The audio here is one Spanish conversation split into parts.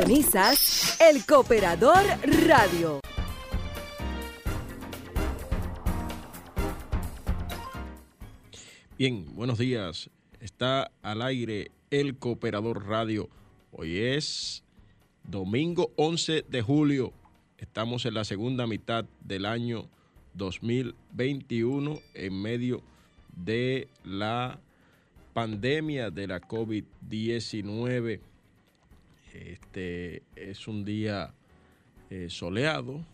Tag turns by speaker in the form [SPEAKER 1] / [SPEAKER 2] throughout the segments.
[SPEAKER 1] El Cooperador Radio.
[SPEAKER 2] Bien, buenos días. Está al aire El Cooperador Radio. Hoy es domingo 11 de julio. Estamos en la segunda mitad del año 2021 en medio de la pandemia de la COVID-19 este es un día eh, soleado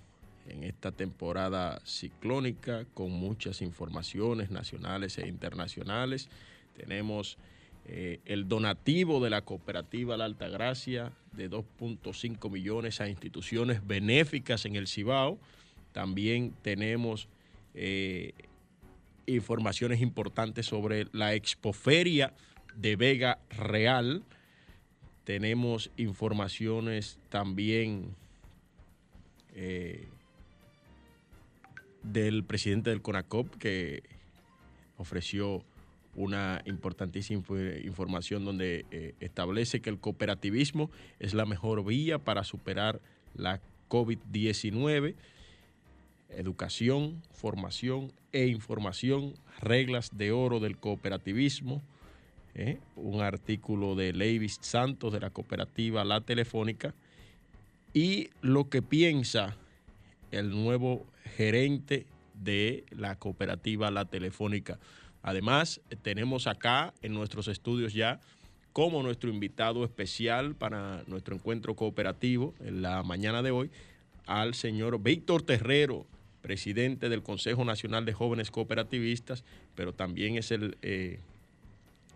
[SPEAKER 2] en esta temporada ciclónica con muchas informaciones nacionales e internacionales. Tenemos eh, el donativo de la cooperativa La Altagracia de 2.5 millones a instituciones benéficas en el Cibao. También tenemos eh, informaciones importantes sobre la expoferia de Vega Real tenemos informaciones también eh, del presidente del CONACOP que ofreció una importantísima información donde eh, establece que el cooperativismo es la mejor vía para superar la COVID-19. Educación, formación e información, reglas de oro del cooperativismo, ¿eh? un artículo de Levis Santos de la cooperativa La Telefónica y lo que piensa el nuevo gerente de la cooperativa La Telefónica. Además, tenemos acá en nuestros estudios ya como nuestro invitado especial para nuestro encuentro cooperativo en la mañana de hoy al señor Víctor Terrero, presidente del Consejo Nacional de Jóvenes Cooperativistas, pero también es el eh,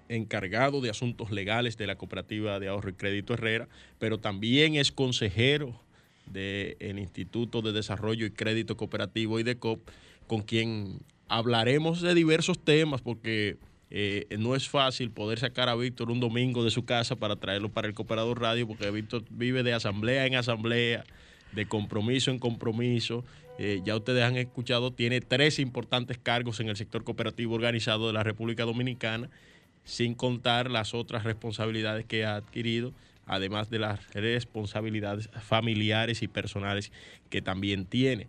[SPEAKER 2] encargado de asuntos legales de la Cooperativa de Ahorro y Crédito Herrera, pero también es consejero del Instituto de Desarrollo y Crédito Cooperativo IDECOP, con quien hablaremos de diversos temas porque eh, no es fácil poder sacar a Víctor un domingo de su casa para traerlo para el Cooperador Radio porque Víctor vive de asamblea en asamblea, de compromiso en compromiso. Eh, ya ustedes han escuchado, tiene tres importantes cargos en el sector cooperativo organizado de la República Dominicana, sin contar las otras responsabilidades que ha adquirido, además de las responsabilidades familiares y personales que también tiene.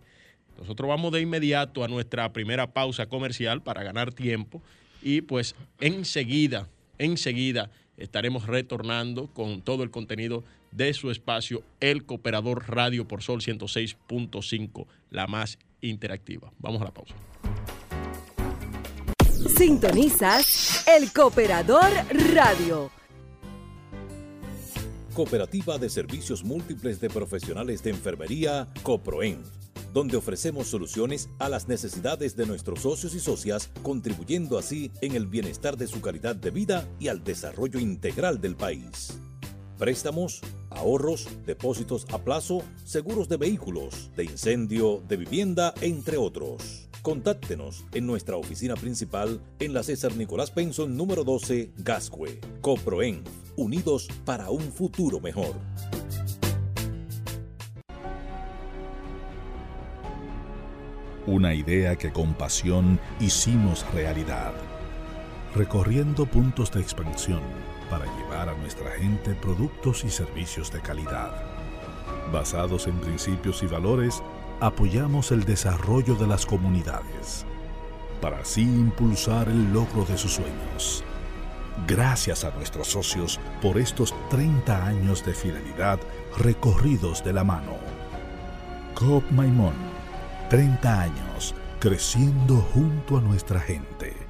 [SPEAKER 2] Nosotros vamos de inmediato a nuestra primera pausa comercial para ganar tiempo y pues enseguida, enseguida estaremos retornando con todo el contenido de su espacio El Cooperador Radio por Sol 106.5, la más interactiva. Vamos a la pausa.
[SPEAKER 1] Sintonizas El Cooperador Radio.
[SPEAKER 3] Cooperativa de Servicios Múltiples de Profesionales de Enfermería, COPROEN donde ofrecemos soluciones a las necesidades de nuestros socios y socias, contribuyendo así en el bienestar de su calidad de vida y al desarrollo integral del país. Préstamos, ahorros, depósitos a plazo, seguros de vehículos, de incendio, de vivienda, entre otros. Contáctenos en nuestra oficina principal en la César Nicolás Penson número 12, Gascue. Coproen, unidos para un futuro mejor.
[SPEAKER 4] Una idea que con pasión hicimos realidad, recorriendo puntos de expansión para llevar a nuestra gente productos y servicios de calidad. Basados en principios y valores, apoyamos el desarrollo de las comunidades, para así impulsar el logro de sus sueños. Gracias a nuestros socios por estos 30 años de fidelidad recorridos de la mano. COP Maimón 30 años creciendo junto a nuestra gente.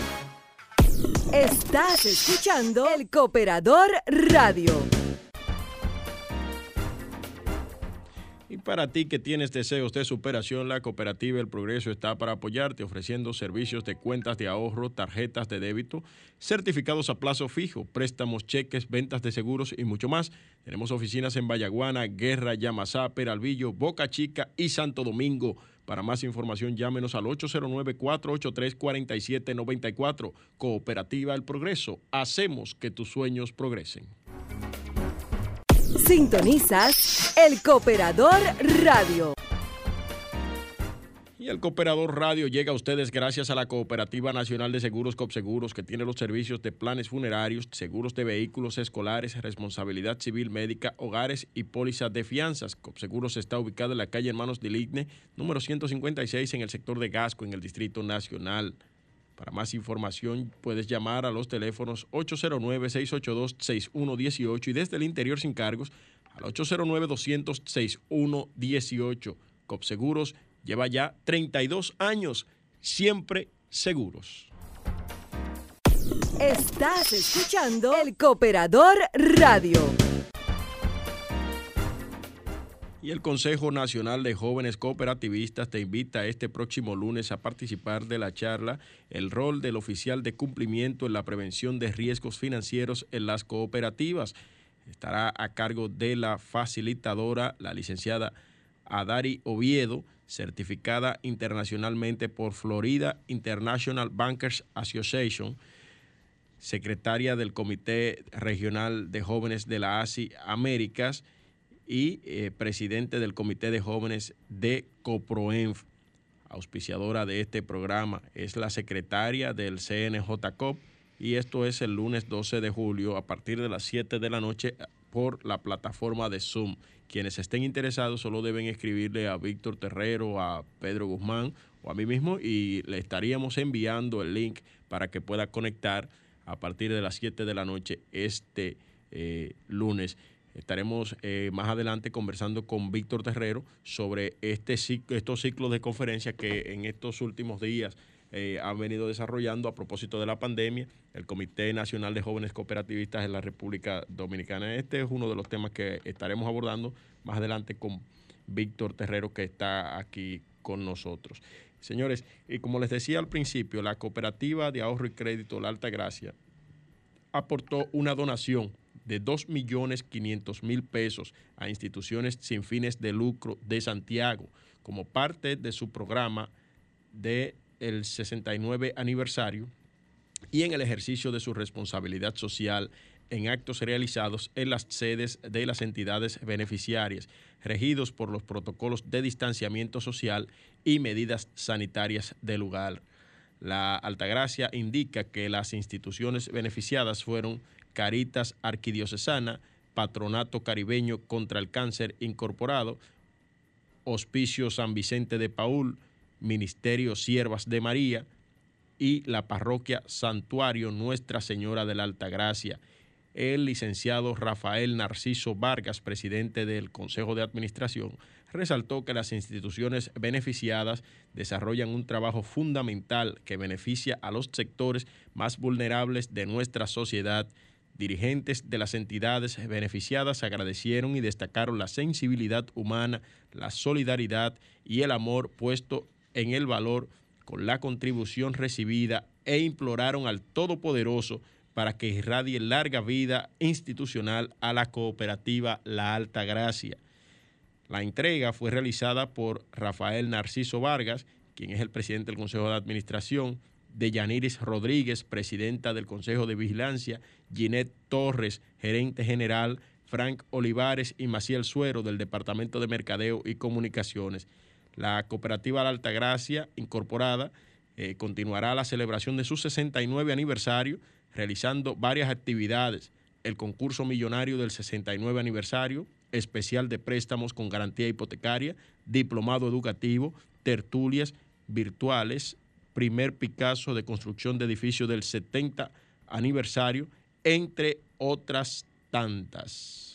[SPEAKER 1] Estás escuchando El Cooperador Radio.
[SPEAKER 2] Y para ti que tienes deseos de superación, la cooperativa El Progreso está para apoyarte ofreciendo servicios de cuentas de ahorro, tarjetas de débito, certificados a plazo fijo, préstamos, cheques, ventas de seguros y mucho más. Tenemos oficinas en Vallaguana, Guerra, Yamasá, Peralvillo, Boca Chica y Santo Domingo. Para más información, llámenos al 809-483-4794. Cooperativa El Progreso. Hacemos que tus sueños progresen.
[SPEAKER 1] Sintonizas El Cooperador Radio.
[SPEAKER 2] El Cooperador Radio llega a ustedes gracias a la Cooperativa Nacional de Seguros COPSEGUROS, que tiene los servicios de planes funerarios, seguros de vehículos escolares, responsabilidad civil médica, hogares y pólizas de fianzas. COPSEGUROS está ubicado en la calle Hermanos de Ligne, número 156, en el sector de Gasco, en el Distrito Nacional. Para más información puedes llamar a los teléfonos 809-682-6118 y desde el interior sin cargos al 809-200-6118. COPSEGUROS lleva ya 32 años, siempre seguros.
[SPEAKER 1] Estás escuchando El Cooperador Radio.
[SPEAKER 2] Y el Consejo Nacional de Jóvenes Cooperativistas te invita este próximo lunes a participar de la charla El rol del oficial de cumplimiento en la prevención de riesgos financieros en las cooperativas. Estará a cargo de la facilitadora, la licenciada Adari Oviedo, certificada internacionalmente por Florida International Bankers Association, secretaria del Comité Regional de Jóvenes de la ASI Américas y eh, presidente del Comité de Jóvenes de CoproEnf, auspiciadora de este programa. Es la secretaria del CNJCOP y esto es el lunes 12 de julio a partir de las 7 de la noche por la plataforma de Zoom. Quienes estén interesados solo deben escribirle a Víctor Terrero, a Pedro Guzmán o a mí mismo y le estaríamos enviando el link para que pueda conectar a partir de las 7 de la noche este eh, lunes. Estaremos eh, más adelante conversando con Víctor Terrero sobre este, estos ciclos de conferencias que en estos últimos días eh, han venido desarrollando a propósito de la pandemia el Comité Nacional de Jóvenes Cooperativistas de la República Dominicana. Este es uno de los temas que estaremos abordando más adelante con Víctor Terrero que está aquí con nosotros. Señores, y como les decía al principio, la cooperativa de ahorro y crédito La Alta Gracia aportó una donación de 2.500.000 pesos a instituciones sin fines de lucro de Santiago como parte de su programa del el 69 aniversario y en el ejercicio de su responsabilidad social en actos realizados en las sedes de las entidades beneficiarias, regidos por los protocolos de distanciamiento social y medidas sanitarias del lugar. La Altagracia indica que las instituciones beneficiadas fueron Caritas Arquidiocesana, Patronato Caribeño contra el Cáncer Incorporado, Hospicio San Vicente de Paul, Ministerio Siervas de María y la Parroquia Santuario Nuestra Señora de la Altagracia. El licenciado Rafael Narciso Vargas, presidente del Consejo de Administración, resaltó que las instituciones beneficiadas desarrollan un trabajo fundamental que beneficia a los sectores más vulnerables de nuestra sociedad Dirigentes de las entidades beneficiadas agradecieron y destacaron la sensibilidad humana, la solidaridad y el amor puesto en el valor con la contribución recibida e imploraron al Todopoderoso para que irradie larga vida institucional a la cooperativa La Alta Gracia. La entrega fue realizada por Rafael Narciso Vargas, quien es el presidente del Consejo de Administración, de Yaniris Rodríguez, presidenta del Consejo de Vigilancia, Ginette Torres, gerente general, Frank Olivares y Maciel Suero del Departamento de Mercadeo y Comunicaciones. La cooperativa La Altagracia Incorporada eh, continuará la celebración de su 69 aniversario realizando varias actividades. El concurso millonario del 69 aniversario, especial de préstamos con garantía hipotecaria, diplomado educativo, tertulias virtuales, primer Picasso de construcción de edificio del 70 aniversario, entre otras tantas.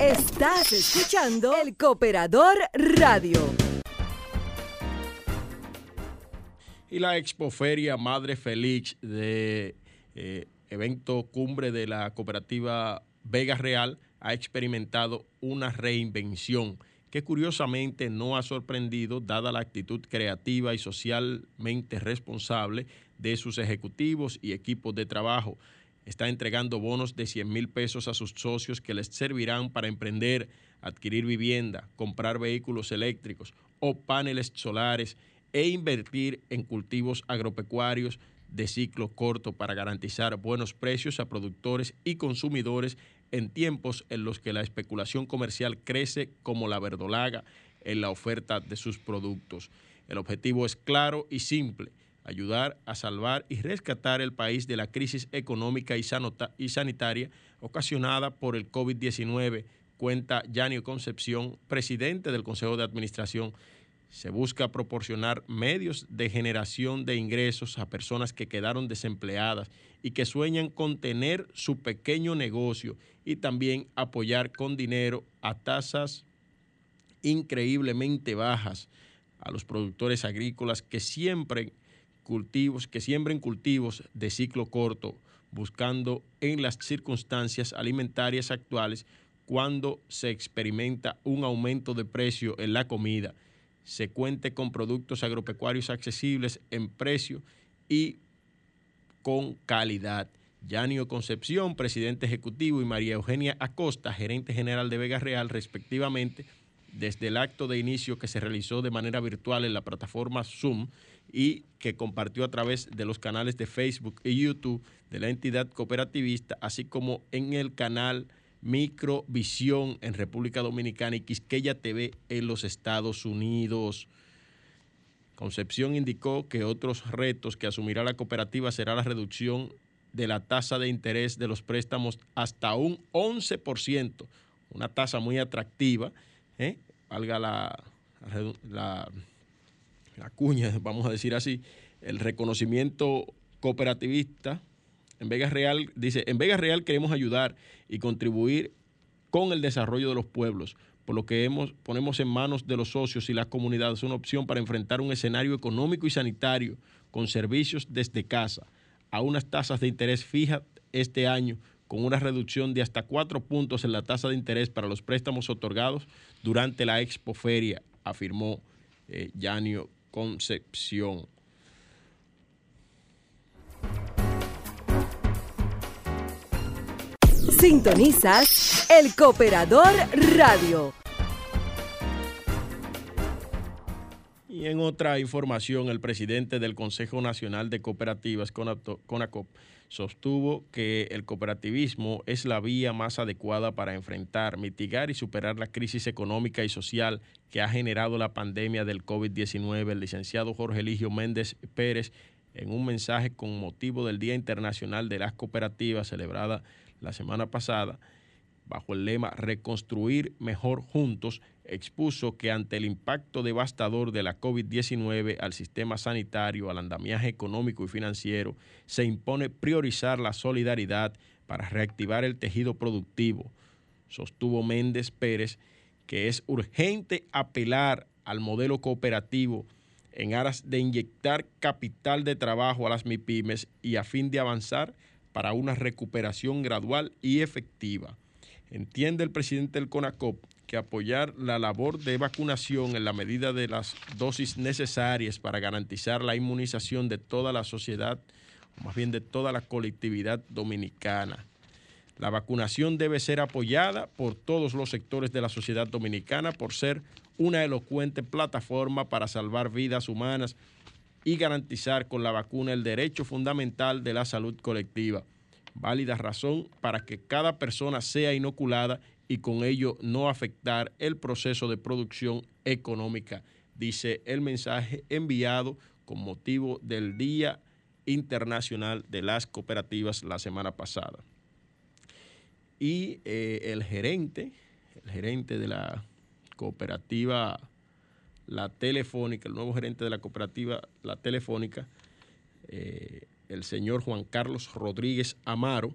[SPEAKER 1] Estás escuchando el Cooperador Radio.
[SPEAKER 2] Y la expoferia Madre Félix de eh, evento cumbre de la cooperativa Vega Real ha experimentado una reinvención que curiosamente no ha sorprendido dada la actitud creativa y socialmente responsable de sus ejecutivos y equipos de trabajo. Está entregando bonos de 100 mil pesos a sus socios que les servirán para emprender, adquirir vivienda, comprar vehículos eléctricos o paneles solares e invertir en cultivos agropecuarios de ciclo corto para garantizar buenos precios a productores y consumidores en tiempos en los que la especulación comercial crece como la verdolaga en la oferta de sus productos. El objetivo es claro y simple, ayudar a salvar y rescatar el país de la crisis económica y, y sanitaria ocasionada por el COVID-19, cuenta Yanio Concepción, presidente del Consejo de Administración. Se busca proporcionar medios de generación de ingresos a personas que quedaron desempleadas y que sueñan con tener su pequeño negocio y también apoyar con dinero a tasas increíblemente bajas a los productores agrícolas que siembren cultivos, que siembren cultivos de ciclo corto, buscando en las circunstancias alimentarias actuales cuando se experimenta un aumento de precio en la comida se cuente con productos agropecuarios accesibles en precio y con calidad. Yanio Concepción, presidente ejecutivo, y María Eugenia Acosta, gerente general de Vega Real, respectivamente, desde el acto de inicio que se realizó de manera virtual en la plataforma Zoom y que compartió a través de los canales de Facebook y YouTube de la entidad cooperativista, así como en el canal Microvisión en República Dominicana y Quisqueya TV en los Estados Unidos. Concepción indicó que otros retos que asumirá la cooperativa será la reducción de la tasa de interés de los préstamos hasta un 11%, una tasa muy atractiva, ¿eh? valga la, la, la cuña, vamos a decir así, el reconocimiento cooperativista En Vega Real, dice, en Vega Real queremos ayudar y contribuir con el desarrollo de los pueblos, por lo que hemos, ponemos en manos de los socios y las comunidades una opción para enfrentar un escenario económico y sanitario con servicios desde casa a unas tasas de interés fijas este año con una reducción de hasta cuatro puntos en la tasa de interés para los préstamos otorgados durante la expoferia, afirmó eh, Concepción.
[SPEAKER 1] Sintonizas El Cooperador Radio.
[SPEAKER 2] Y en otra información, el presidente del Consejo Nacional de Cooperativas, CONACOP, sostuvo que el cooperativismo es la vía más adecuada para enfrentar, mitigar y superar la crisis económica y social que ha generado la pandemia del COVID-19. El licenciado Jorge Eligio Méndez Pérez, en un mensaje con motivo del Día Internacional de las Cooperativas celebrada la semana pasada, bajo el lema Reconstruir mejor juntos, expuso que ante el impacto devastador de la COVID-19 al sistema sanitario, al andamiaje económico y financiero, se impone priorizar la solidaridad para reactivar el tejido productivo. Sostuvo Méndez Pérez que es urgente apelar al modelo cooperativo en aras de inyectar capital de trabajo a las MIPIMES y a fin de avanzar para una recuperación gradual y efectiva. Entiende el presidente del CONACOP que apoyar la labor de vacunación en la medida de las dosis necesarias para garantizar la inmunización de toda la sociedad, más bien de toda la colectividad dominicana. La vacunación debe ser apoyada por todos los sectores de la sociedad dominicana por ser una elocuente plataforma para salvar vidas humanas y garantizar con la vacuna el derecho fundamental de la salud colectiva. Válida razón para que cada persona sea inoculada y con ello no afectar el proceso de producción económica, dice el mensaje enviado con motivo del Día Internacional de las Cooperativas la semana pasada. Y eh, el gerente, el gerente de la cooperativa La Telefónica, el nuevo gerente de la cooperativa La Telefónica, eh, el señor Juan Carlos Rodríguez Amaro,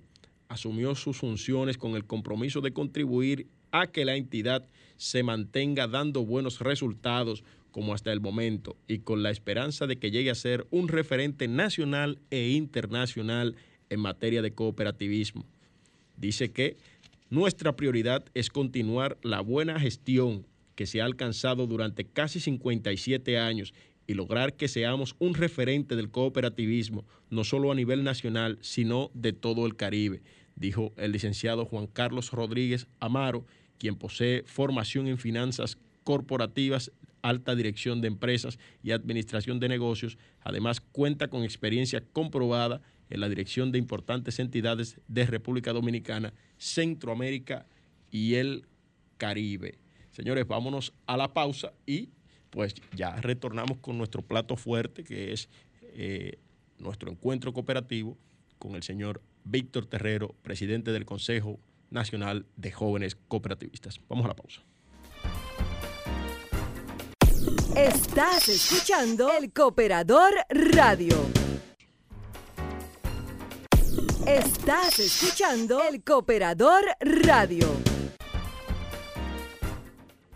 [SPEAKER 2] asumió sus funciones con el compromiso de contribuir a que la entidad se mantenga dando buenos resultados como hasta el momento y con la esperanza de que llegue a ser un referente nacional e internacional en materia de cooperativismo. Dice que nuestra prioridad es continuar la buena gestión que se ha alcanzado durante casi 57 años y lograr que seamos un referente del cooperativismo, no solo a nivel nacional, sino de todo el Caribe dijo el licenciado Juan Carlos Rodríguez Amaro, quien posee formación en finanzas corporativas, alta dirección de empresas y administración de negocios. Además, cuenta con experiencia comprobada en la dirección de importantes entidades de República Dominicana, Centroamérica y el Caribe. Señores, vámonos a la pausa y pues ya retornamos con nuestro plato fuerte, que es eh, nuestro encuentro cooperativo con el señor Víctor Terrero, presidente del Consejo Nacional de Jóvenes Cooperativistas. Vamos a la pausa.
[SPEAKER 1] Estás escuchando el Cooperador Radio. Estás escuchando el Cooperador Radio.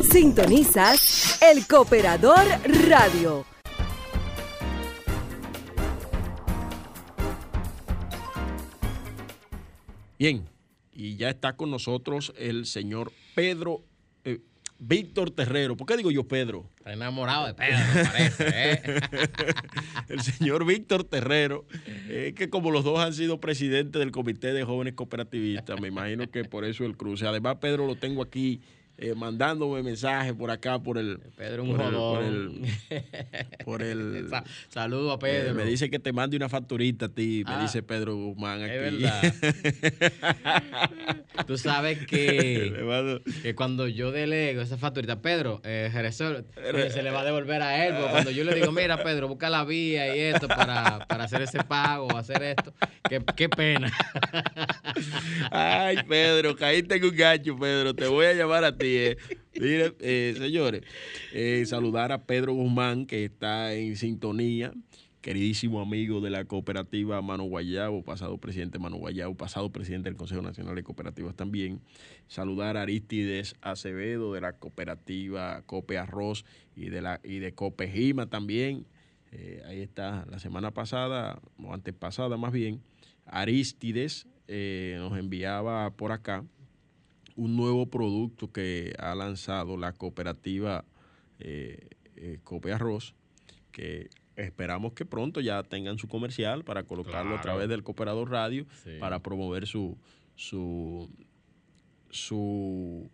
[SPEAKER 1] Sintonizas El Cooperador Radio.
[SPEAKER 2] Bien, y ya está con nosotros el señor Pedro eh, Víctor Terrero. ¿Por qué digo yo Pedro?
[SPEAKER 5] Está enamorado de Pedro, parece. ¿eh?
[SPEAKER 2] el señor Víctor Terrero, eh, que como los dos han sido presidentes del Comité de Jóvenes Cooperativistas, me imagino que por eso el cruce. Además, Pedro lo tengo aquí eh, mandándome mensajes por acá, por el...
[SPEAKER 5] Pedro, un
[SPEAKER 2] por el- por el- por el-
[SPEAKER 5] Sa- Saludo a
[SPEAKER 2] eh,
[SPEAKER 5] Pedro.
[SPEAKER 2] me dice que te mande una facturita a ti, me
[SPEAKER 5] Ah,
[SPEAKER 2] dice Pedro Guzmán aquí.
[SPEAKER 5] Es verdad. Tú sabes que, que cuando yo delego esa facturita, Pedro, eh, se le va a devolver a él. porque cuando yo le digo, mira, Pedro, busca la vía y esto para, para hacer ese pago o hacer esto, qué, qué pena.
[SPEAKER 2] Ay, Pedro, caíste en un gancho, Pedro. Te voy a llamar a ti. Mire, eh, señores, eh, saludar a Pedro Guzmán, que está en sintonía. Queridísimo amigo de la cooperativa Mano Guayabo, pasado presidente Mano Guayabo, pasado presidente del Consejo Nacional de Cooperativas también. Saludar a Aristides Acevedo de la cooperativa Cope Arroz y de, la, y de Cope Jima también. Eh, ahí está, la semana pasada, o antepasada más bien, Aristides nos enviaba por acá un nuevo producto que ha lanzado la cooperativa eh, eh, Cope Arroz, que esperamos que pronto ya tengan su comercial para colocarlo a través del Cooperador Radio
[SPEAKER 5] Sí.
[SPEAKER 2] para promover su, su, su,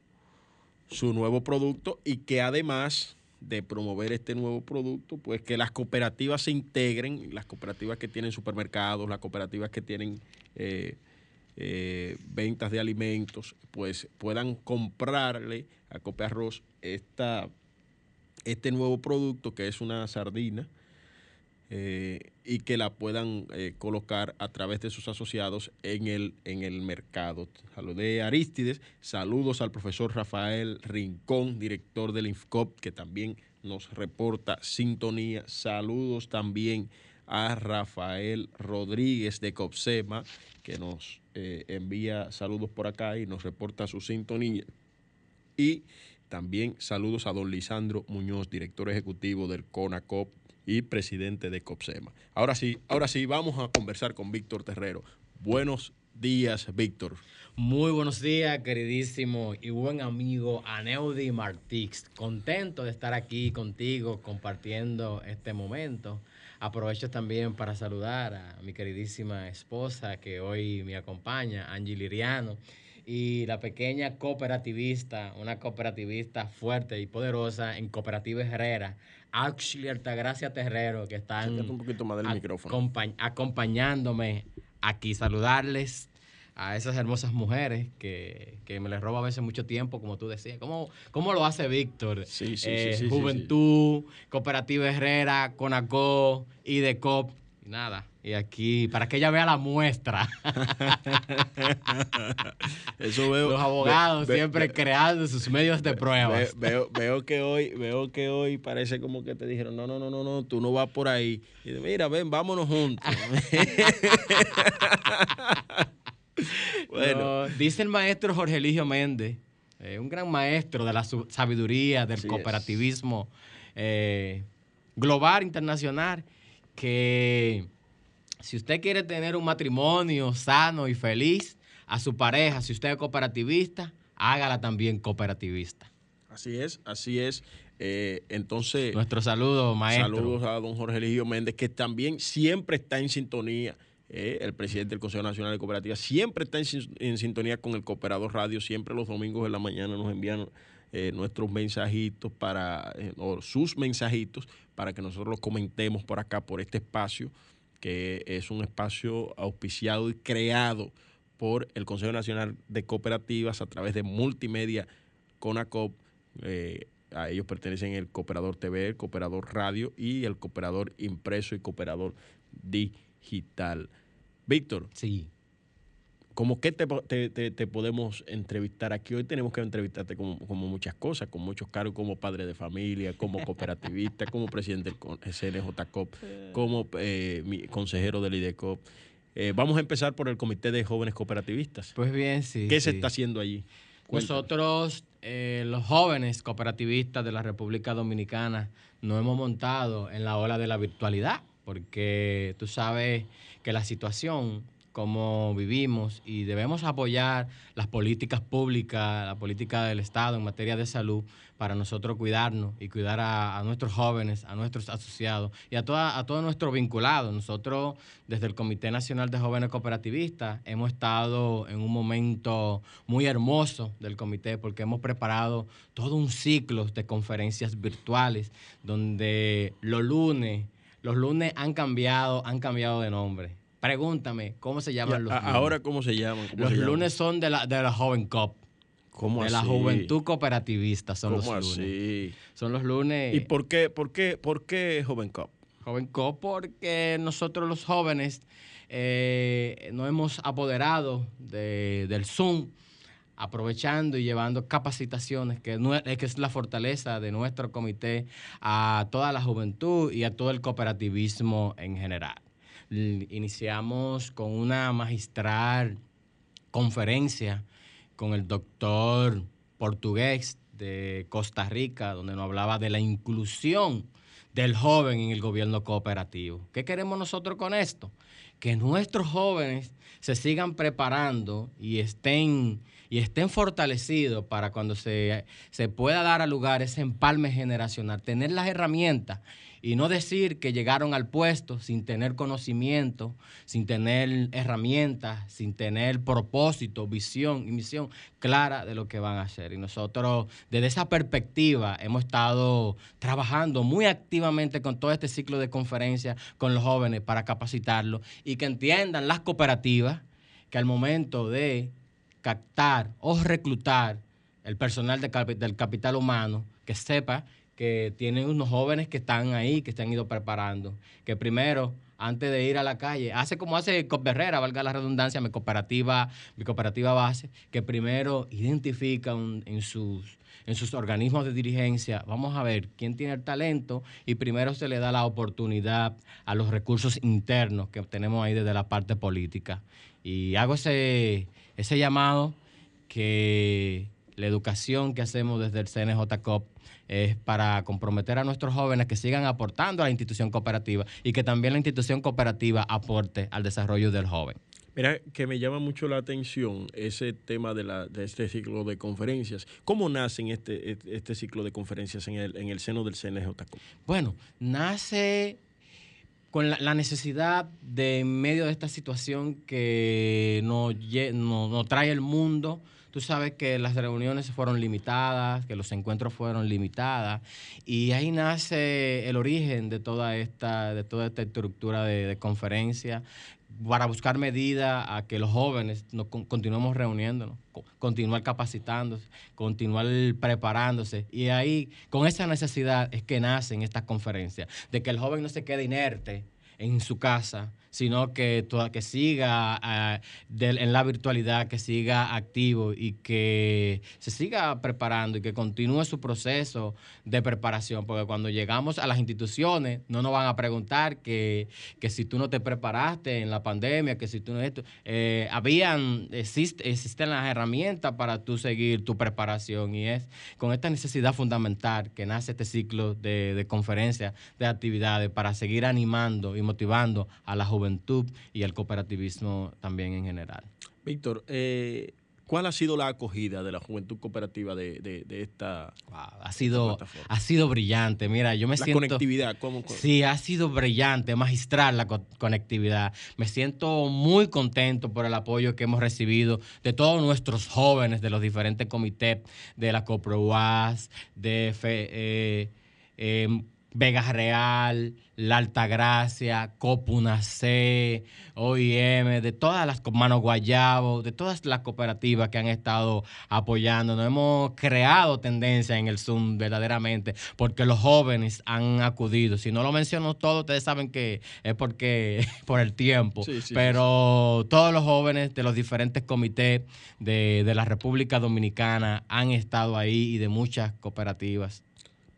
[SPEAKER 2] su nuevo producto y que además de promover este nuevo producto, pues que las cooperativas se integren, las cooperativas que tienen supermercados, las cooperativas que tienen eh, eh, ventas de alimentos, pues puedan comprarle a Cope Arroz esta, este nuevo producto que es una sardina eh, y que la puedan eh, colocar a través de sus asociados en el, en el mercado. Saludé a Aristides, saludos al profesor Rafael Rincón, director del INFCOP, que también nos reporta sintonía. Saludos también a Rafael Rodríguez de COPSEMA, que nos eh, envía saludos por acá y nos reporta su sintonía. Y también saludos a don Lisandro Muñoz, director ejecutivo del CONACOP y presidente de COPSEMA. Ahora sí, ahora sí, vamos a conversar con Víctor Terrero. Buenos días, Víctor.
[SPEAKER 5] Muy buenos días, queridísimo y buen amigo Aneudi Martix. Contento de estar aquí contigo compartiendo este momento. Aprovecho también para saludar a mi queridísima esposa que hoy me acompaña, Angie Liriano, y la pequeña cooperativista, una cooperativista fuerte y poderosa en Cooperativa Herrera, Auxiliar Altagracia Terrero, que están
[SPEAKER 2] un poquito más del micrófono.
[SPEAKER 5] acompañ- acompañándome aquí, saludarles a esas hermosas mujeres que, que me les roba a veces mucho tiempo, como tú decías. ¿Cómo, cómo lo hace Víctor?
[SPEAKER 2] Sí, sí,
[SPEAKER 5] Eh,
[SPEAKER 2] sí, sí,
[SPEAKER 5] Juventud, Cooperativa Herrera, Conaco, IDECOP, y nada. Y aquí, para que ella vea la muestra.
[SPEAKER 2] Eso veo.
[SPEAKER 5] Los abogados
[SPEAKER 2] ve-
[SPEAKER 5] siempre
[SPEAKER 2] ve-
[SPEAKER 5] creando sus medios de pruebas.
[SPEAKER 2] ve- veo, veo que hoy, veo que hoy parece como que te dijeron, no, no, no, no, no, tú no vas por ahí. Y mira, ven, vámonos juntos. bueno,
[SPEAKER 5] No, dice el maestro Jorge Eligio Méndez, eh, un gran maestro de la sabiduría del
[SPEAKER 2] Así
[SPEAKER 5] cooperativismo eh, global, internacional, que si usted quiere tener un matrimonio sano y feliz a su pareja, si usted es cooperativista, hágala también cooperativista.
[SPEAKER 2] así es, así es. Eh, entonces,
[SPEAKER 5] Nuestro saludo, maestro.
[SPEAKER 2] saludos a don Jorge Eligio Méndez, que también siempre está en sintonía. Eh, el presidente del Consejo Nacional de Cooperativas siempre está en, sin- en sintonía con el Cooperador Radio. Siempre los domingos de la mañana nos envían eh, nuestros mensajitos para, eh, o sus mensajitos, para que nosotros los comentemos por acá, por este espacio, que es un espacio auspiciado y creado por el Consejo Nacional de Cooperativas a través de multimedia CONACOP. a ellos pertenecen el Cooperador TV, el Cooperador Radio y el Cooperador Impreso y Cooperador Digital. Víctor,
[SPEAKER 5] Sí.
[SPEAKER 2] ¿cómo qué te, te- te- te podemos entrevistar aquí? Hoy tenemos que entrevistarte como, como muchas cosas, con muchos cargos como padre de familia, como cooperativista, como presidente del CNJCOP, como eh, mi- consejero del IDECOP. Eh, vamos a empezar por el Comité de Jóvenes Cooperativistas.
[SPEAKER 5] Pues bien, sí.
[SPEAKER 2] ¿Qué se está haciendo allí? Cuéntanos.
[SPEAKER 5] Nosotros, eh, los jóvenes cooperativistas de la República Dominicana, nos hemos montado en la ola de la virtualidad, porque tú sabes que la situación cómo vivimos y debemos apoyar las políticas públicas, la política del Estado en materia de salud para nosotros cuidarnos y cuidar a, nuestros jóvenes, a nuestros asociados y a, toda, a todos nuestros vinculados. Nosotros, desde el Comité Nacional de Jóvenes Cooperativistas, hemos estado en un momento muy hermoso del comité porque hemos preparado todo un ciclo de conferencias virtuales donde los lunes, los lunes han cambiado, han cambiado de nombre. Pregúntame, ¿cómo se llaman los lunes?
[SPEAKER 2] Ahora, ¿cómo se llaman?
[SPEAKER 5] los lunes son de la, de la Joven Cop de la juventud cooperativista son los lunes. Son los lunes.
[SPEAKER 2] ¿Y por qué, por qué, por qué Joven Cop?
[SPEAKER 5] Joven Cop porque nosotros los jóvenes eh, nos hemos apoderado del Zoom aprovechando y llevando capacitaciones, que, es la fortaleza de nuestro comité, a toda la juventud y a todo el cooperativismo en general. Iniciamos con una magistral conferencia con el doctor portugués de Costa Rica, donde nos hablaba de la inclusión del joven en el gobierno cooperativo. ¿Qué queremos nosotros con esto? Que nuestros jóvenes se sigan preparando y estén, y estén fortalecidos para cuando se, se pueda dar a lugar ese empalme generacional, tener las herramientas y no decir que llegaron al puesto sin tener conocimiento, sin tener herramientas, sin tener propósito, visión y misión clara de lo que van a hacer. Y nosotros desde esa perspectiva hemos estado trabajando muy activamente con todo este ciclo de conferencias con los jóvenes para capacitarlos y que entiendan las cooperativas que al momento de captar o reclutar el personal del capital humano, que sepa que tienen unos jóvenes que están ahí, que se han ido preparando, que primero, antes de ir a la calle, hace como hace Copberrera, valga la redundancia, mi cooperativa, mi cooperativa base, que primero identifican en sus, en sus organismos de dirigencia, vamos a ver quién tiene el talento y primero se le da la oportunidad a los recursos internos que tenemos ahí desde la parte política. Y hago ese, ese llamado que la educación que hacemos desde el CNJCOP es para comprometer a nuestros jóvenes que sigan aportando a la institución cooperativa y que también la institución cooperativa aporte al desarrollo del joven.
[SPEAKER 2] Mira, que me llama mucho la atención ese tema de, la, de este ciclo de conferencias. ¿Cómo nace este, este ciclo de conferencias en el, en el seno del CNJCOP?
[SPEAKER 5] Bueno, nace con la, necesidad de, en medio de esta situación que nos, nos trae el mundo, Tú sabes que las reuniones fueron limitadas, que los encuentros fueron limitadas, y ahí nace el origen de toda esta, de toda esta estructura de, conferencia para buscar medidas a que los jóvenes nos continuemos reuniéndonos, continuar capacitándose, continuar preparándose. Y ahí, con esa necesidad, es que nacen estas conferencias, de que el joven no se quede inerte en su casa, sino que, toda, que siga ah, en la virtualidad, que siga activo y que se siga preparando y que continúe su proceso de preparación, porque cuando llegamos a las instituciones no nos van a preguntar que, si tú no te preparaste en la pandemia, que si tú no esto, eh, habían, existe, existen las herramientas para tú seguir tu preparación y es con esta necesidad fundamental que nace este ciclo de, de conferencias, de actividades para seguir animando y motivando a la juventud juventud y el cooperativismo también en general.
[SPEAKER 2] Víctor, eh, ¿cuál ha sido la acogida de la juventud cooperativa de, esta,
[SPEAKER 5] ha sido Ha sido brillante. Mira, yo me siento...
[SPEAKER 2] La conectividad, ¿cómo?
[SPEAKER 5] Sí, ha sido brillante, magistral la conectividad. Me siento muy contento por el apoyo que hemos recibido de todos nuestros jóvenes de los diferentes comités de la COPROAS, de... eh, eh, Vega Real, La Altagracia, C, OIM, de todas las Manos Guayabo, de todas las cooperativas que han estado apoyando. Nos hemos creado tendencia en el Zoom verdaderamente porque los jóvenes han acudido. Si no lo menciono todo, ustedes saben que es porque por el tiempo. Pero todos los jóvenes de los diferentes comités de, de la República Dominicana han estado ahí y de muchas cooperativas.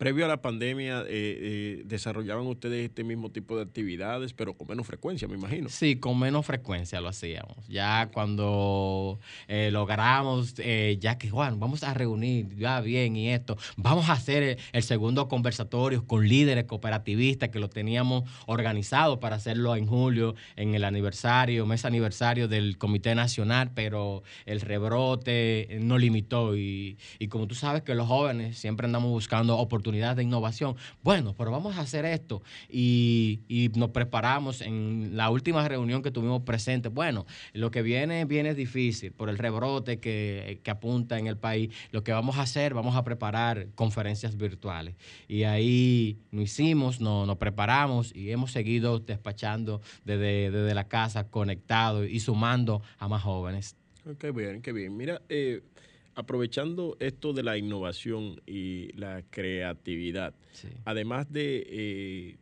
[SPEAKER 2] Previo a la pandemia, eh, eh, desarrollaban ustedes este mismo tipo de actividades, pero con menos frecuencia, me imagino.
[SPEAKER 5] Sí, con menos frecuencia lo hacíamos. Ya cuando eh, logramos, ya que Juan, vamos a reunir, ya bien y esto, vamos a hacer el, segundo conversatorio con líderes cooperativistas que lo teníamos organizado para hacerlo en julio, en el aniversario, mes aniversario del Comité Nacional, pero el rebrote no limitó y, y como tú sabes que los jóvenes siempre andamos buscando oportunidades de innovación. Bueno, pero vamos a hacer esto y, nos preparamos en la última reunión que tuvimos presente. Bueno, lo que viene viene difícil por el rebrote que, apunta en el país. Lo que vamos a hacer, vamos a preparar conferencias virtuales. Y ahí lo hicimos, nos, nos preparamos y hemos seguido despachando desde, desde la casa, conectados y sumando a más jóvenes.
[SPEAKER 2] Qué bien, qué bien. Mira, eh, aprovechando esto de la innovación y la creatividad, además de eh,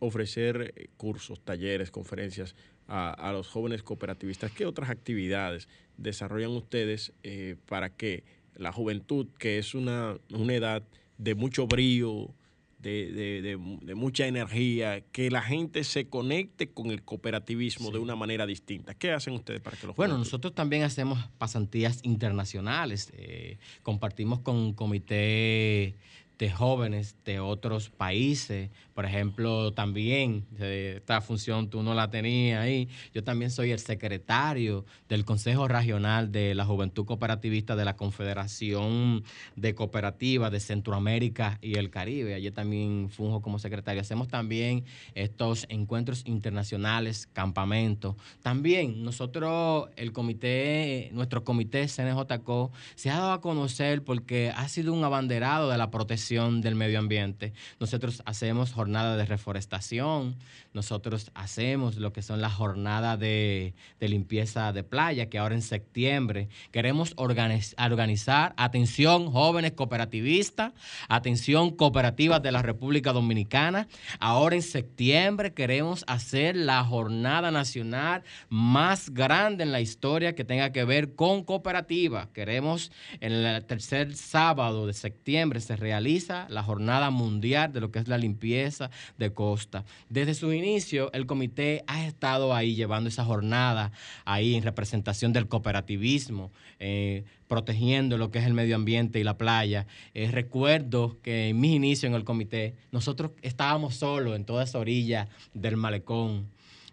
[SPEAKER 2] ofrecer cursos, talleres, conferencias a, los jóvenes cooperativistas, ¿qué otras actividades desarrollan ustedes eh, para que la juventud, que es una, una edad de mucho brío, de, mucha energía, que la gente se conecte con el cooperativismo de una manera distinta. ¿Qué hacen ustedes para que lo
[SPEAKER 5] Bueno, nosotros también hacemos pasantías internacionales. Eh, compartimos con un comité de jóvenes de otros países. Por ejemplo, también esta función tú no la tenías ahí. Yo también soy el secretario del Consejo Regional de la Juventud Cooperativista de la Confederación de Cooperativas de Centroamérica y el Caribe. Allí también funjo como secretario. Hacemos también estos encuentros internacionales, campamentos. También nosotros, el comité, nuestro comité CNJCO, se ha dado a conocer porque ha sido un abanderado de la protección del medio ambiente. Nosotros hacemos jornada de reforestación, nosotros hacemos lo que son las jornadas de, limpieza de playa, que ahora en septiembre queremos organizar, atención jóvenes cooperativistas, atención cooperativas de la República Dominicana. Ahora en septiembre queremos hacer la jornada nacional más grande en la historia que tenga que ver con cooperativas. Queremos en el tercer sábado de septiembre se realiza la Jornada Mundial de lo que es la limpieza de costa. Desde su inicio, el comité ha estado ahí llevando esa jornada, ahí en representación del cooperativismo, eh, protegiendo lo que es el medio ambiente y la playa. Eh, recuerdo que en mis inicios en el comité, nosotros estábamos solos en toda esa orilla del malecón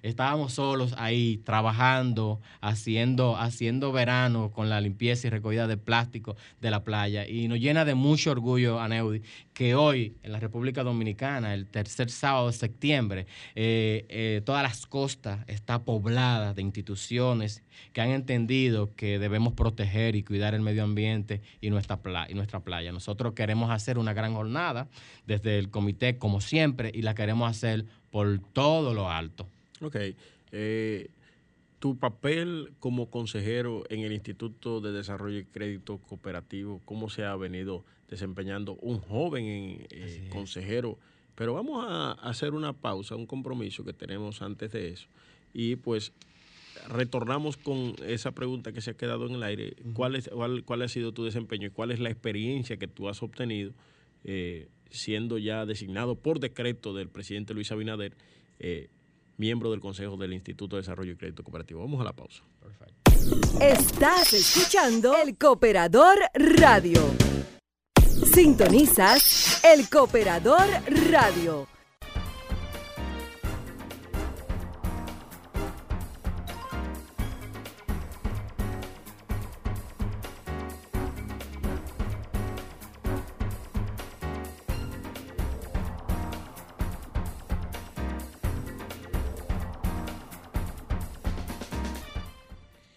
[SPEAKER 5] estábamos solos ahí trabajando, haciendo, haciendo verano con la limpieza y recogida de plástico de la playa. Y nos llena de mucho orgullo, Aneudi, que hoy en la República Dominicana, el tercer sábado de septiembre, eh, eh, todas las costas está poblada de instituciones que han entendido que debemos proteger y cuidar el medio ambiente y nuestra, y nuestra playa. Nosotros queremos hacer una gran jornada desde el comité, como siempre, y la queremos hacer por todo lo alto.
[SPEAKER 2] Ok. Eh, tu papel como consejero en el Instituto de Desarrollo y Crédito Cooperativo, ¿cómo se ha venido desempeñando un joven eh, consejero? Pero vamos a hacer una pausa, un compromiso que tenemos antes de eso. Y pues retornamos con esa pregunta que se ha quedado en el aire. ¿Cuál, es, cuál, ha sido tu desempeño y cuál es la experiencia que tú has obtenido eh, siendo ya designado por decreto del presidente Luis Abinader miembro del Consejo del Instituto de Desarrollo y Crédito Cooperativo. Vamos a la pausa.
[SPEAKER 1] Estás escuchando el Cooperador Radio. Sintonizas el Cooperador Radio.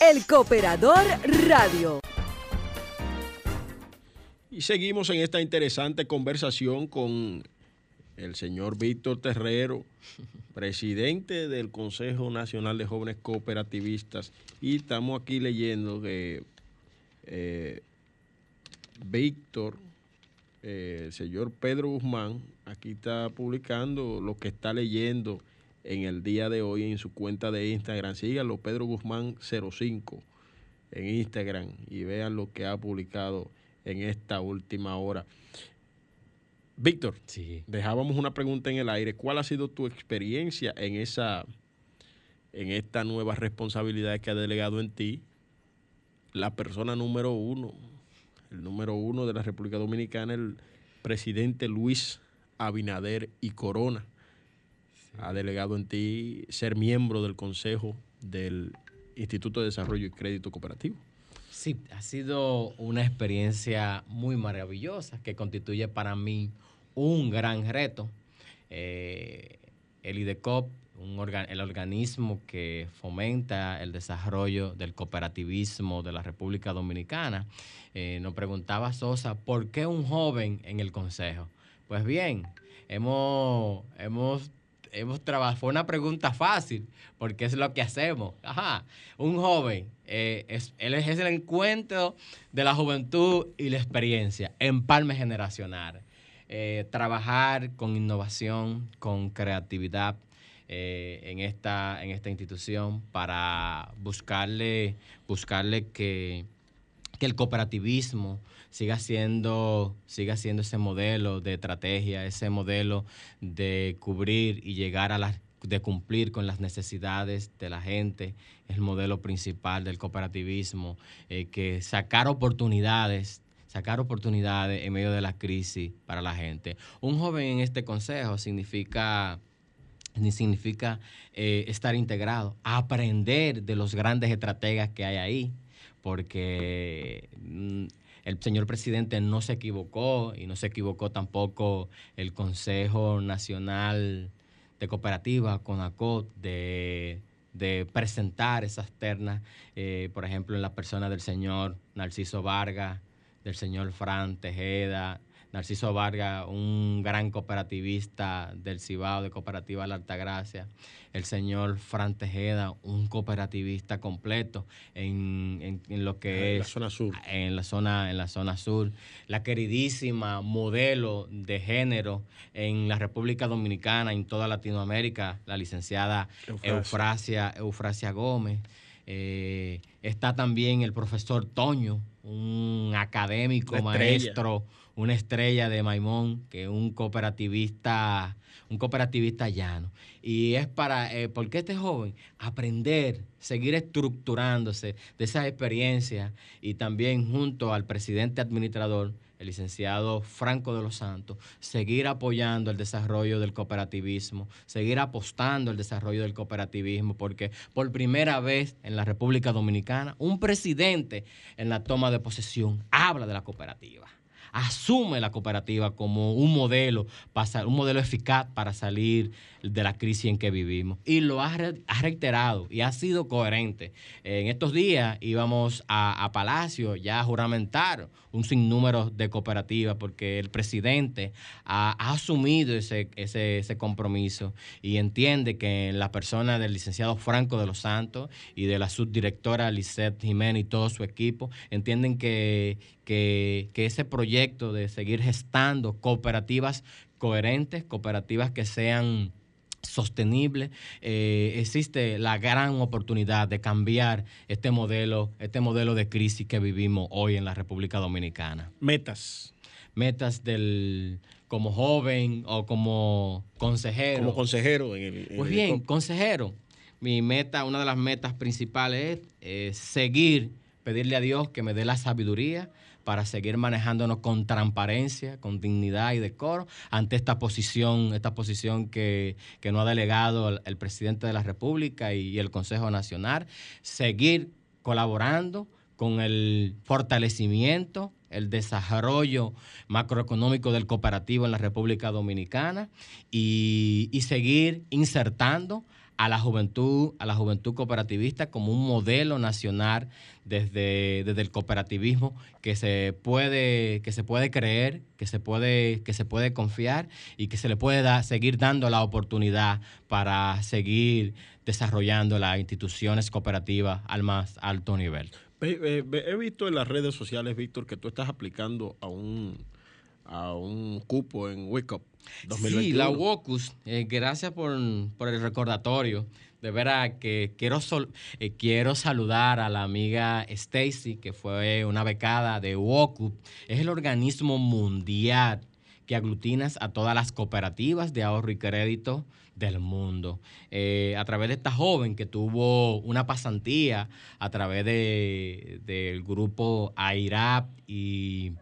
[SPEAKER 1] el Cooperador Radio.
[SPEAKER 2] Y seguimos en esta interesante conversación con el señor Víctor Terrero, presidente del Consejo Nacional de Jóvenes Cooperativistas. Y estamos aquí leyendo que eh, Víctor, eh, el señor Pedro Guzmán, aquí está publicando lo que está leyendo en el día de hoy en su cuenta de Instagram. Síganlo, Pedro Guzmán 05 en Instagram y vean lo que ha publicado en esta última hora. Víctor,
[SPEAKER 5] Sí.
[SPEAKER 2] dejábamos una pregunta en el aire. ¿Cuál ha sido tu experiencia en esa, en esta nueva responsabilidad que ha delegado en ti la persona número uno, el número uno de la República Dominicana, el presidente Luis Abinader y Corona? Ha delegado en ti ser miembro del Consejo del Instituto de Desarrollo y Crédito Cooperativo.
[SPEAKER 5] Sí, ha sido una experiencia muy maravillosa que constituye para mí un gran reto. Eh, el IDECOP, el organismo que fomenta el desarrollo del cooperativismo de la República Dominicana, eh, nos preguntaba Sosa, ¿por qué un joven en el Consejo? Pues bien, hemos, hemos hemos trabajado, fue una pregunta fácil, porque es lo que hacemos. Ajá, un joven, eh, es, él es, el encuentro de la juventud y la experiencia, empalme generacional. Eh, trabajar con innovación, con creatividad eh, en, esta, en esta institución para buscarle, buscarle que el cooperativismo siga siendo, siga ese modelo de estrategia, ese modelo de cubrir y llegar a las de cumplir con las necesidades de la gente, el modelo principal del cooperativismo, eh, que sacar oportunidades, sacar oportunidades en medio de la crisis para la gente. Un joven en este consejo significa ni significa eh, estar integrado, aprender de los grandes estrategas que hay ahí, porque mm, el señor presidente no se equivocó y no se equivocó tampoco el Consejo Nacional de Cooperativas, CONACOT, de, de presentar esas ternas, eh, por ejemplo, en la persona del señor Narciso Vargas, del señor Fran Tejeda, Narciso Vargas, un gran cooperativista del Cibao de Cooperativa La Altagracia, el señor Fran Tejeda, un cooperativista completo en, en- en lo que
[SPEAKER 2] En la
[SPEAKER 5] es
[SPEAKER 2] zona sur.
[SPEAKER 5] en la zona en la zona sur, la queridísima modelo de género en la República Dominicana en toda Latinoamérica, la licenciada
[SPEAKER 2] Eufrasia.
[SPEAKER 5] Eufrasia, Eufrasia Gómez. Eh, está también el profesor Toño, un académico, maestro, una estrella de Maimón, que es un cooperativista, un cooperativista llano. Y es para, eh, porque este joven, aprender, seguir estructurándose de esas experiencias y también junto al presidente administrador, el licenciado Franco de los Santos, seguir apoyando el desarrollo del cooperativismo, seguir apostando el desarrollo del cooperativismo, porque por primera vez en la República Dominicana, un presidente en la toma de posesión habla de la cooperativa asume la cooperativa como un modelo, un modelo eficaz para salir de la crisis en que vivimos. Y lo ha, re- ha reiterado y ha sido coherente. En estos días íbamos a, a Palacio ya a juramentar un sinnúmero de cooperativas porque el presidente ha, asumido ese, ese, ese compromiso y entiende que en la persona del licenciado Franco de los Santos y de la subdirectora Lisette Jiménez y todo su equipo entienden que, que ese proyecto de seguir gestando cooperativas coherentes, cooperativas que sean sostenibles, eh, existe la gran oportunidad de cambiar este modelo, este modelo de crisis que vivimos hoy en la República Dominicana.
[SPEAKER 2] Metas.
[SPEAKER 5] Metas del como joven o como consejero.
[SPEAKER 2] Como consejero en el. en
[SPEAKER 5] Pues bien, consejero, mi meta, una de las metas principales es eh, seguir, pedirle a Dios que me dé la sabiduría para seguir manejándonos con transparencia, con dignidad y decoro ante esta posición, esta posición que, que nos ha delegado el, presidente de la República y, el Consejo Nacional, seguir colaborando con el fortalecimiento, el desarrollo macroeconómico del cooperativo en la República Dominicana y seguir insertando a la juventud, a la juventud cooperativista como un modelo nacional desde, desde el cooperativismo que se puede, que se puede creer, que se puede, que se puede confiar y que se le puede seguir dando la oportunidad para seguir desarrollando las instituciones cooperativas al más alto nivel.
[SPEAKER 2] He visto en las redes sociales, Víctor, que tú estás aplicando a un, a un cupo en Wake Up 2021.
[SPEAKER 5] Sí, la WOCUS, eh, gracias por, el recordatorio. De veras que quiero, eh, quiero saludar a la amiga Stacy, que fue una becada de WOCUS. Es el organismo mundial que aglutinas a todas las cooperativas de ahorro y crédito del mundo. Eh, a través de esta joven que tuvo una pasantía a través de, del grupo AIRAP y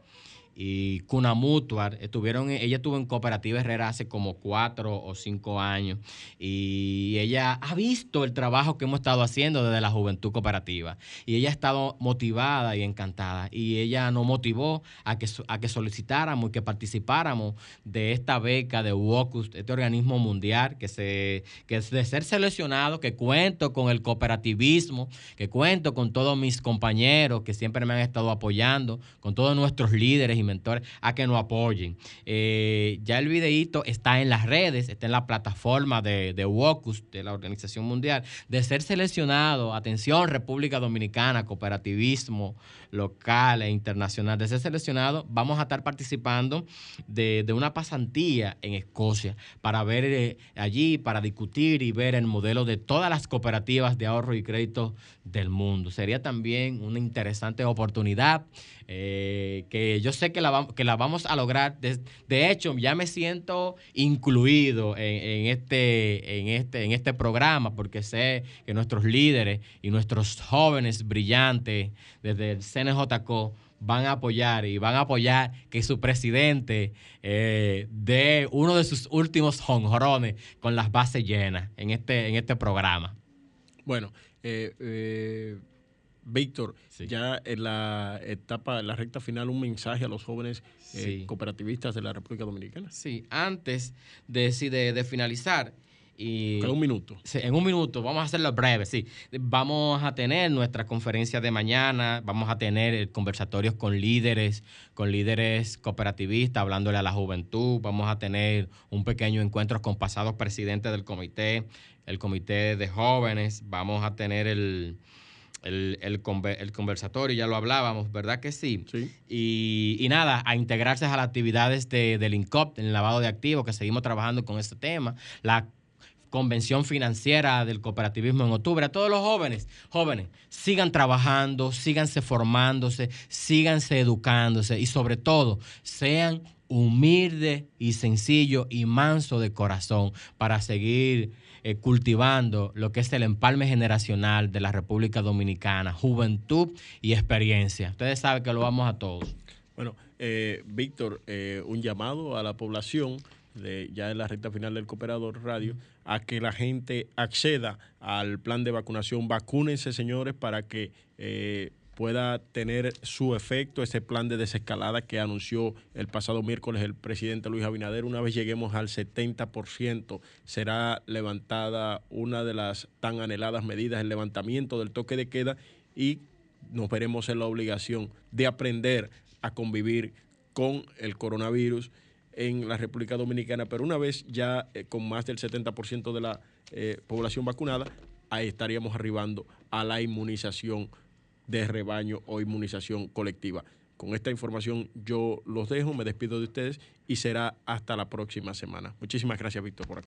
[SPEAKER 5] y Cuna Mutual. Estuvieron, ella estuvo en Cooperativa Herrera hace como cuatro o cinco años y ella ha visto el trabajo que hemos estado haciendo desde la juventud cooperativa y ella ha estado motivada y encantada y ella nos motivó a que, a que solicitáramos y que participáramos de esta beca de WOCUS, este organismo mundial que, se, que es de ser seleccionado, que cuento con el cooperativismo, que cuento con todos mis compañeros que siempre me han estado apoyando, con todos nuestros líderes y mentores a que nos apoyen. Eh, ya el videíto está en las redes, está en la plataforma de, de WOCUS, de la Organización Mundial, de ser seleccionado, atención, República Dominicana, cooperativismo local e internacional, de ser seleccionado, vamos a estar participando de, una pasantía en Escocia para ver eh, allí, para discutir y ver el modelo de todas las cooperativas de ahorro y crédito del mundo. Sería también una interesante oportunidad eh, que yo sé que la, que la vamos a lograr. De, hecho, ya me siento incluido en, este, en, este, en este programa porque sé que nuestros líderes y nuestros jóvenes brillantes desde el CNJCO van a apoyar y van a apoyar que su presidente eh, dé uno de sus últimos jonjorones con las bases llenas en este, en este programa.
[SPEAKER 2] Bueno, eh, eh, Víctor, ya en la etapa, en la recta final, un mensaje a los jóvenes eh, cooperativistas de la República Dominicana.
[SPEAKER 5] Sí, antes de, de, finalizar. Y,
[SPEAKER 2] en un minuto.
[SPEAKER 5] en un minuto, vamos a hacerlo breve, sí. Vamos a tener nuestra conferencia de mañana, vamos a tener conversatorios con líderes, con líderes cooperativistas, hablándole a la juventud, vamos a tener un pequeño encuentro con pasados presidentes del comité, el comité de jóvenes, vamos a tener el, el, el, conversatorio, ya lo hablábamos, ¿verdad que sí?
[SPEAKER 2] Sí.
[SPEAKER 5] Y, nada, a integrarse a las actividades de, del INCOP, el lavado de activos, que seguimos trabajando con este tema, la convención financiera del cooperativismo en octubre. A todos los jóvenes, jóvenes, sigan trabajando, síganse formándose, síganse educándose y sobre todo, sean humildes y sencillos y manso de corazón para seguir eh, cultivando lo que es el empalme generacional de la República Dominicana, juventud y experiencia. Ustedes saben que lo vamos a todos.
[SPEAKER 2] Bueno, eh, Víctor, eh, un llamado a la población ya en la recta final del Cooperador Radio, a que la gente acceda al plan de vacunación. Vacúnense, señores, para que pueda tener su efecto ese plan de desescalada que anunció el pasado miércoles el presidente Luis Abinader. Una vez lleguemos al 70%, será levantada una de las tan anheladas medidas, el levantamiento del toque de queda y nos veremos en la obligación de aprender a convivir con el coronavirus en la República Dominicana, pero una vez ya eh, con más del 70% de la eh, población vacunada, ahí estaríamos arribando a la inmunización de rebaño o inmunización colectiva. Con esta información yo los dejo, me despido de ustedes y será hasta la próxima semana. Muchísimas gracias, Víctor, por